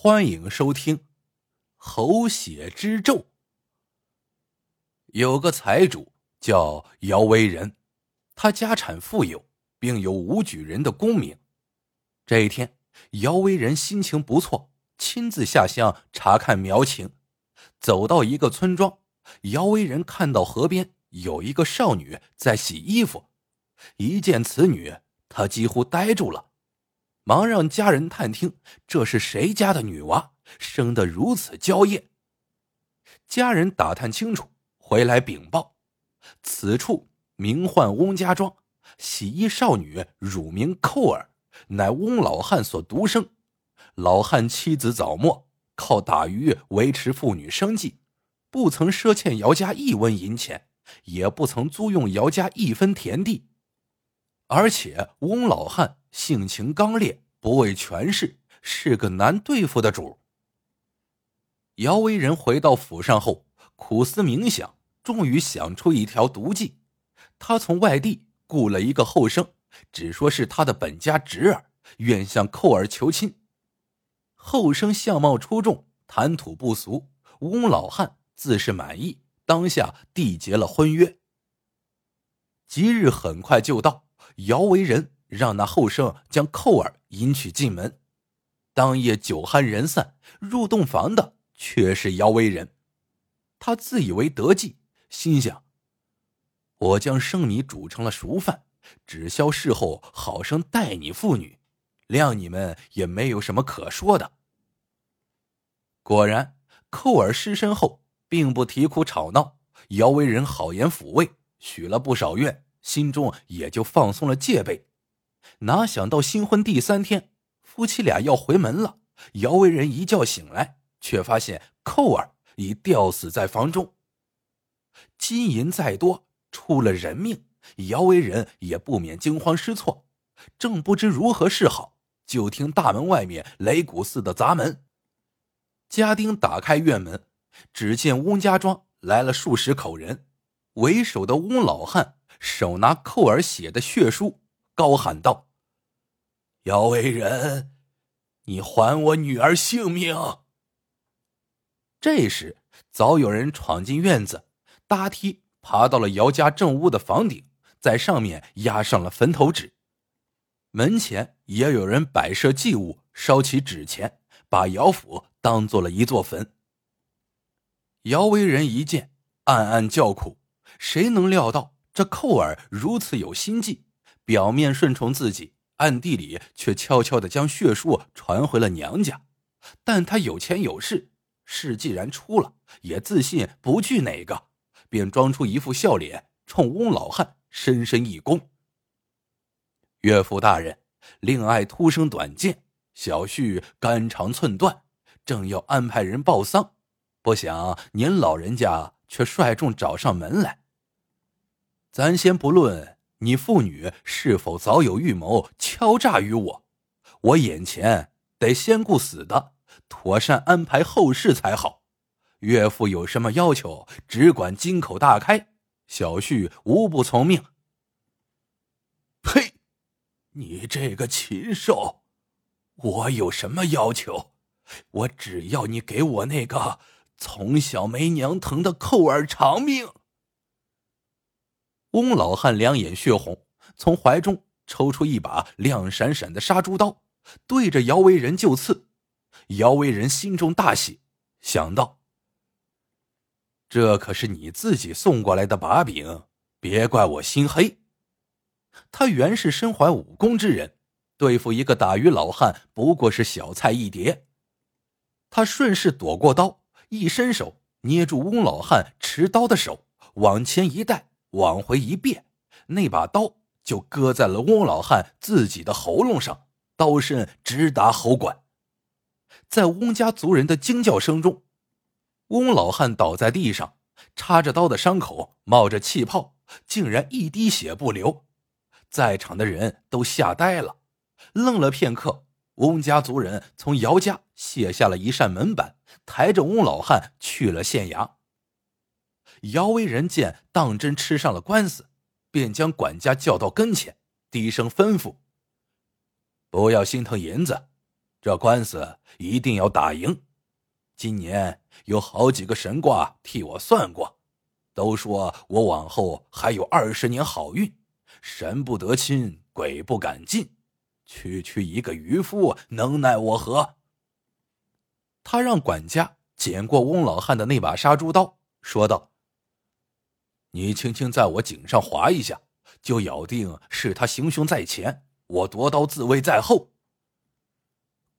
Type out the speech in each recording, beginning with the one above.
欢迎收听《喉血之咒》。有个财主叫姚维仁，他家产富有，并有武举人的功名。这一天，姚维仁心情不错，亲自下乡查看苗情。走到一个村庄，姚维仁看到河边有一个少女在洗衣服，一见此女，他几乎呆住了。忙让家人探听，这是谁家的女娃，生得如此娇艳。家人打探清楚，回来禀报，此处名唤翁家庄，洗衣少女乳名寇儿，乃翁老汉所独生。老汉妻子早没，靠打鱼维持妇女生计，不曾赊欠姚家一文银钱，也不曾租用姚家一分田地。而且翁老汉性情刚烈，不畏权势，是个难对付的主。姚为人回到府上后，苦思冥想，终于想出一条毒计。他从外地雇了一个后生，只说是他的本家侄儿，愿向寇儿求亲。后生相貌出众，谈吐不俗，翁老汉自是满意，当下缔结了婚约。吉日很快就到。姚为人让那后生将寇儿迎娶进门。当夜酒酣人散，入洞房的却是姚为人。他自以为得计，心想：“我将生米煮成了熟饭，只消事后好生待你父女，谅你们也没有什么可说的。”果然，寇儿失身后，并不啼哭吵闹，姚为人好言抚慰，许了不少愿。心中也就放松了戒备，哪想到新婚第三天，夫妻俩要回门了。姚为人一觉醒来，却发现寇儿已吊死在房中。金银再多，出了人命，姚为人也不免惊慌失措，正不知如何是好，就听大门外面擂鼓似的砸门。家丁打开院门，只见翁家庄来了数十口人，为首的翁老汉。手拿寇儿写的血书，高喊道：“姚为人，你还我女儿性命！”这时，早有人闯进院子，搭梯爬到了姚家正屋的房顶，在上面压上了坟头纸。门前也有人摆设祭物，烧起纸钱，把姚府当做了一座坟。姚为人一见，暗暗叫苦，谁能料到？这寇儿如此有心计，表面顺从自己，暗地里却悄悄的将血书传回了娘家。但他有钱有势，事既然出了，也自信不惧哪个，便装出一副笑脸，冲翁老汉深深一躬：“岳父大人，令爱突生短见，小婿肝肠寸断，正要安排人报丧，不想您老人家却率众找上门来。”咱先不论你父女是否早有预谋敲诈于我，我眼前得先顾死的，妥善安排后事才好。岳父有什么要求，只管金口大开，小婿无不从命。呸！你这个禽兽！我有什么要求？我只要你给我那个从小没娘疼的寇儿偿命。翁老汉两眼血红，从怀中抽出一把亮闪闪的杀猪刀，对着姚为人就刺。姚为人心中大喜，想到：这可是你自己送过来的把柄，别怪我心黑。他原是身怀武功之人，对付一个打鱼老汉不过是小菜一碟。他顺势躲过刀，一伸手捏住翁老汉持刀的手，往前一带。往回一变，那把刀就搁在了翁老汉自己的喉咙上，刀身直达喉管。在翁家族人的惊叫声中，翁老汉倒在地上，插着刀的伤口冒着气泡，竟然一滴血不流。在场的人都吓呆了，愣了片刻。翁家族人从姚家卸下了一扇门板，抬着翁老汉去了县衙。姚为人见当真吃上了官司，便将管家叫到跟前，低声吩咐：“不要心疼银子，这官司一定要打赢。今年有好几个神卦替我算过，都说我往后还有二十年好运，神不得亲，鬼不敢近。区区一个渔夫，能奈我何？他让管家捡过翁老汉的那把杀猪刀，说道：“你轻轻在我颈上划一下，就咬定是他行凶在前，我夺刀自卫在后。”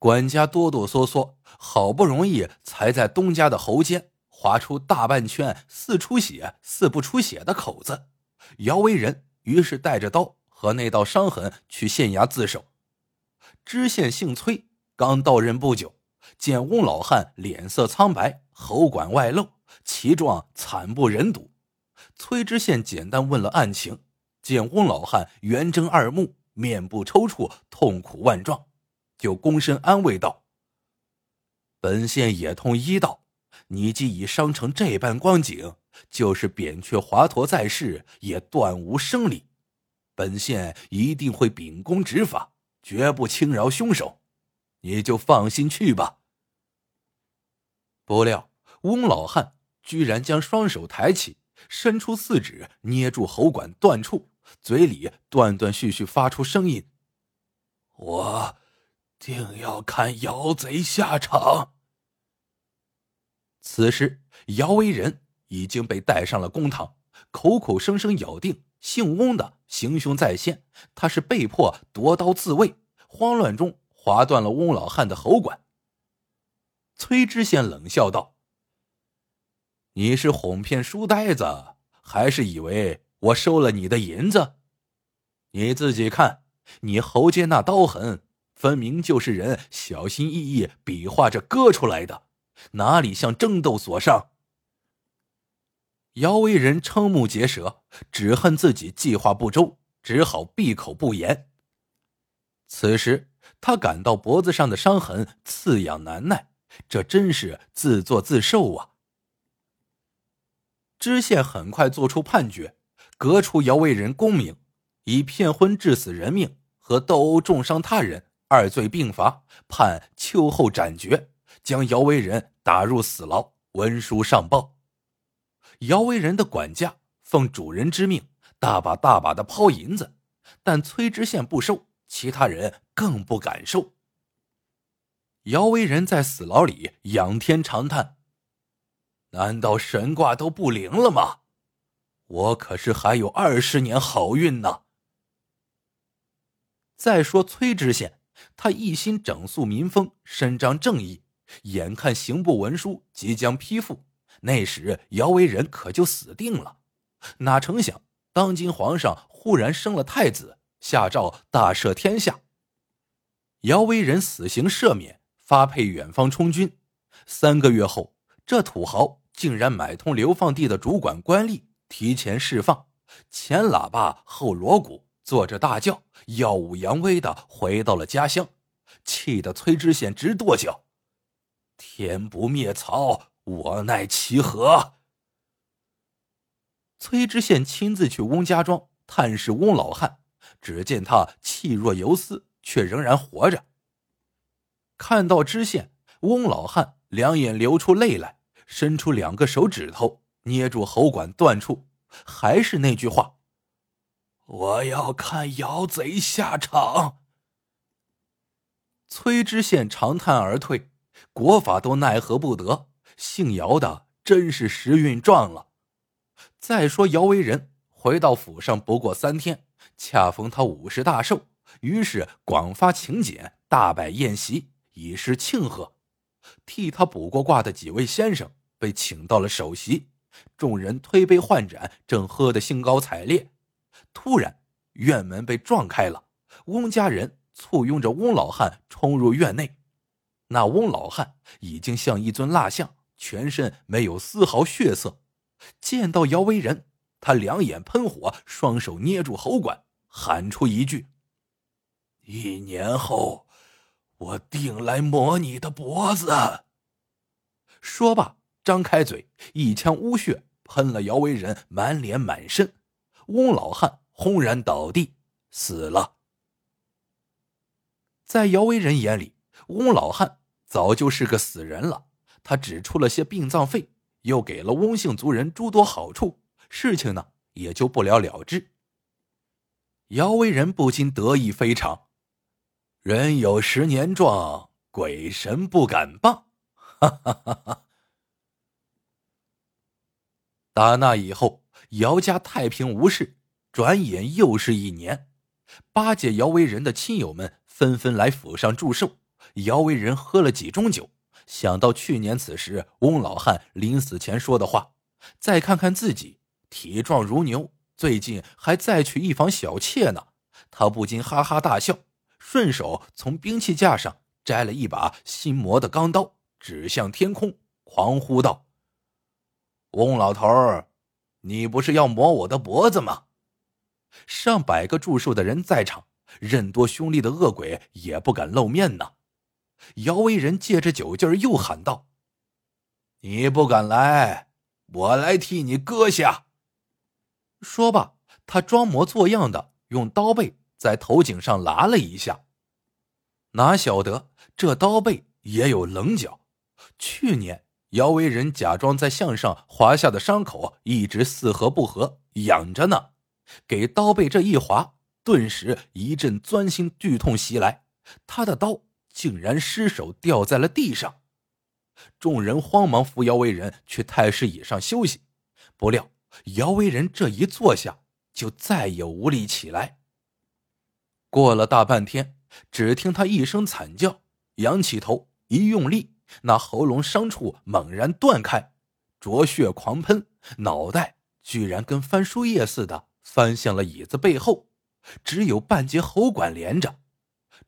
管家哆哆嗦嗦，好不容易才在东家的喉间划出大半圈似出血似不出血的口子。姚为仁于是带着刀和那道伤痕去县衙自首。知县姓崔，刚到任不久，见翁老汉脸色苍白，喉管外露，其状惨不忍睹。崔知县简单问了案情，见翁老汉圆睁二目，面部抽搐，痛苦万状，就躬身安慰道：“本县也通医道，你既已伤成这般光景，就是扁鹊华佗在世，也断无生理。本县一定会秉公执法。”绝不轻饶凶手，你就放心去吧。不料翁老汉居然将双手抬起，伸出四指捏住喉管断处，嘴里断断续续发出声音：“我定要看姚贼下场。”此时姚为仁已经被带上了公堂，口口声声咬定。姓翁的行凶在先，他是被迫夺刀自卫，慌乱中划断了翁老汉的喉管。崔知县冷笑道：“你是哄骗书呆子，还是以为我收了你的银子？你自己看，你喉间那刀痕，分明就是人小心翼翼比划着割出来的，哪里像争斗所伤？”姚为人瞠目结舌，只恨自己计划不周，只好闭口不言。此时他感到脖子上的伤痕刺痒难耐，这真是自作自受啊！知县很快作出判决，革除姚为人功名，以骗婚致死人命和斗殴重伤他人二罪并罚，判秋后斩决，将姚为人打入死牢。文书上报。姚为人的管家奉主人之命，大把大把的抛银子，但崔知县不收，其他人更不敢收。姚为人在死牢里仰天长叹：“难道神卦都不灵了吗？我可是还有二十年好运呢。”再说崔知县，他一心整肃民风，伸张正义，眼看刑部文书即将批复。那时姚维仁可就死定了，哪成想当今皇上忽然生了太子，下诏大赦天下。姚维仁死刑赦免，发配远方充军。三个月后，这土豪竟然买通流放地的主管官吏，提前释放，前喇叭后锣鼓，坐着大轿，耀武扬威的回到了家乡，气得崔知县直跺脚：“天不灭曹！”我奈其何？崔知县亲自去翁家庄探视翁老汉，只见他气若游丝，却仍然活着。看到知县，翁老汉两眼流出泪来，伸出两个手指头捏住喉管断处，还是那句话：“我要看姚贼下场。”崔知县长叹而退，国法都奈何不得。姓姚的真是时运撞了。再说姚为仁回到府上不过三天，恰逢他五十大寿，于是广发请柬，大摆宴席，以示庆贺。替他卜过卦的几位先生被请到了首席，众人推杯换盏，正喝得兴高采烈。突然，院门被撞开了，翁家人簇拥着翁老汉冲入院内。那翁老汉已经像一尊蜡像。全身没有丝毫血色，见到姚为仁，他两眼喷火，双手捏住喉管，喊出一句：“一年后，我定来磨你的脖子。”说罢，张开嘴，一腔污血喷了姚为仁满脸满身，翁老汉轰然倒地，死了。在姚为仁眼里，翁老汉早就是个死人了，他只出了些殡葬费，又给了翁姓族人诸多好处，事情呢也就不了了之。姚威仁不禁得意非常，人有十年壮，鬼神不敢傍，哈哈哈哈！打那以后，姚家太平无事。转眼又是一年，巴结姚为仁的亲友们纷纷来府上祝寿。姚为仁喝了几盅酒，想到去年此时翁老汉临死前说的话，再看看自己体壮如牛，最近还再娶一房小妾呢，他不禁哈哈大笑，顺手从兵器架上摘了一把新磨的钢刀，指向天空，狂呼道：“翁老头儿，你不是要磨我的脖子吗？”上百个祝寿的人在场，任多凶厉的恶鬼也不敢露面呢。姚威仁借着酒劲儿又喊道：“你不敢来，我来替你割下。”说罢，他装模作样的用刀背在头颈上拉了一下。哪晓得这刀背也有棱角。去年姚威仁假装在项上划下的伤口一直四合不合，痒着呢。给刀背这一划，顿时一阵钻心剧痛袭来，他的刀竟然失手掉在了地上。众人慌忙扶姚为仁去太师椅上休息，不料姚为仁这一坐下，就再也无力起来。过了大半天，只听他一声惨叫，仰起头一用力，那喉咙伤处猛然断开，浊血狂喷，脑袋居然跟翻书页似的。翻向了椅子背后，只有半截喉管连着。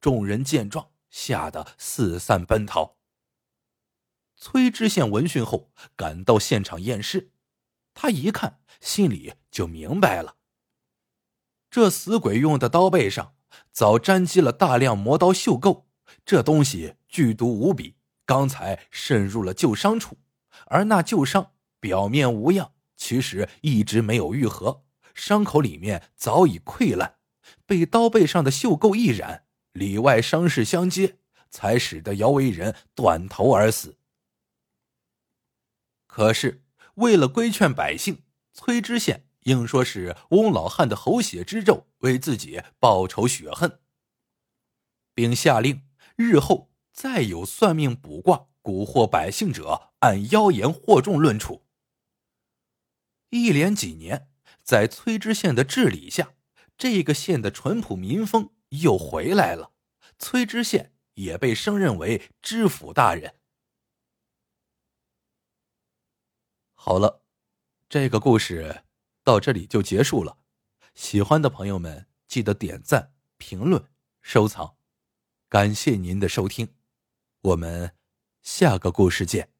众人见状，吓得四散奔逃。崔知县闻讯后赶到现场验尸，他一看，心里就明白了：这死鬼用的刀背上早沾积了大量磨刀锈垢，这东西剧毒无比，刚才渗入了旧伤处，而那旧伤表面无恙，其实一直没有愈合。伤口里面早已溃烂，被刀背上的锈垢一染，里外伤势相接，才使得姚为人断头而死。可是为了规劝百姓，崔知县硬说是翁老汉的喉血之咒为自己报仇雪恨，并下令日后再有算命卜卦蛊惑百姓者，按妖言惑众论处。一连几年。在崔知县的治理下，这个县的淳朴民风又回来了。崔知县也被升任为知府大人。好了，这个故事到这里就结束了。喜欢的朋友们记得点赞、评论、收藏，感谢您的收听，我们下个故事见。